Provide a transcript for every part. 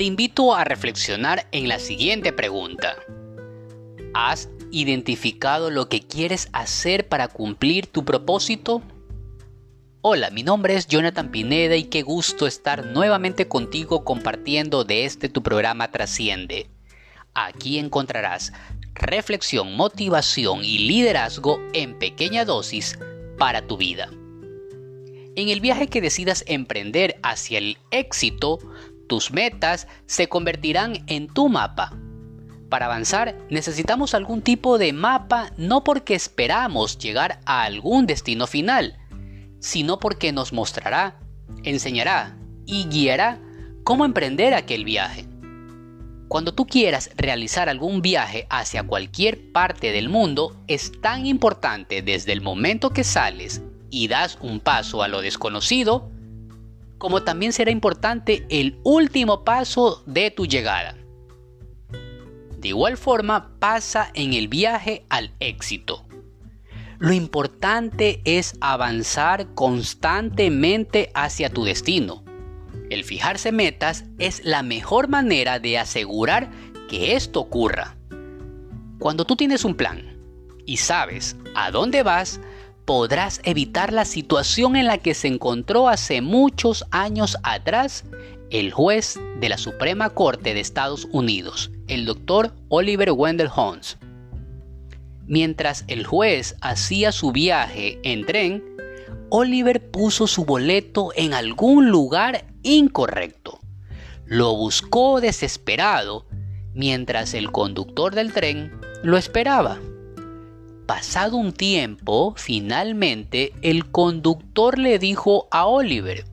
Te invito a reflexionar en la siguiente pregunta. ¿Has identificado lo que quieres hacer para cumplir tu propósito? Hola, mi nombre es Jonathan Pineda y qué gusto estar nuevamente contigo compartiendo de este tu programa Trasciende. Aquí encontrarás reflexión, motivación y liderazgo en pequeña dosis para tu vida. En el viaje que decidas emprender hacia el éxito, tus metas se convertirán en tu mapa. Para avanzar necesitamos algún tipo de mapa no porque esperamos llegar a algún destino final, sino porque nos mostrará, enseñará y guiará cómo emprender aquel viaje. Cuando tú quieras realizar algún viaje hacia cualquier parte del mundo, es tan importante desde el momento que sales y das un paso a lo desconocido, como también será importante el último paso de tu llegada. De igual forma pasa en el viaje al éxito. Lo importante es avanzar constantemente hacia tu destino. El fijarse metas es la mejor manera de asegurar que esto ocurra. Cuando tú tienes un plan y sabes a dónde vas, podrás evitar la situación en la que se encontró hace muchos años atrás el juez de la Suprema Corte de Estados Unidos, el doctor Oliver Wendell Holmes. Mientras el juez hacía su viaje en tren, Oliver puso su boleto en algún lugar incorrecto. Lo buscó desesperado mientras el conductor del tren lo esperaba. Pasado un tiempo, finalmente el conductor le dijo a Oliver,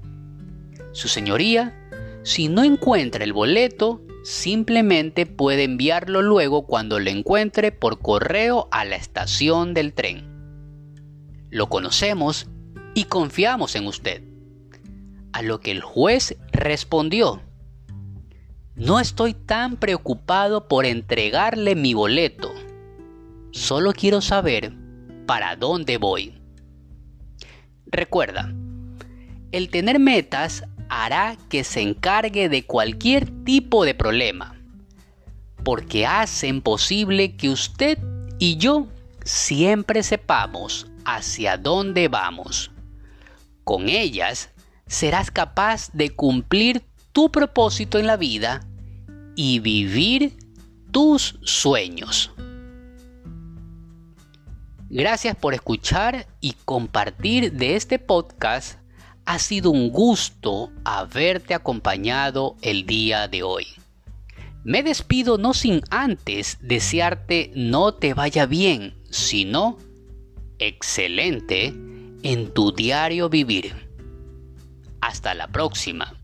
Su señoría, si no encuentra el boleto, simplemente puede enviarlo luego cuando lo encuentre por correo a la estación del tren. Lo conocemos y confiamos en usted. A lo que el juez respondió, no estoy tan preocupado por entregarle mi boleto. Solo quiero saber para dónde voy. Recuerda, el tener metas hará que se encargue de cualquier tipo de problema, porque hacen posible que usted y yo siempre sepamos hacia dónde vamos. Con ellas serás capaz de cumplir tu propósito en la vida y vivir tus sueños. Gracias por escuchar y compartir de este podcast ha sido un gusto haberte acompañado el día de hoy. Me despido no sin antes desearte no te vaya bien, sino excelente en tu diario vivir. Hasta la próxima.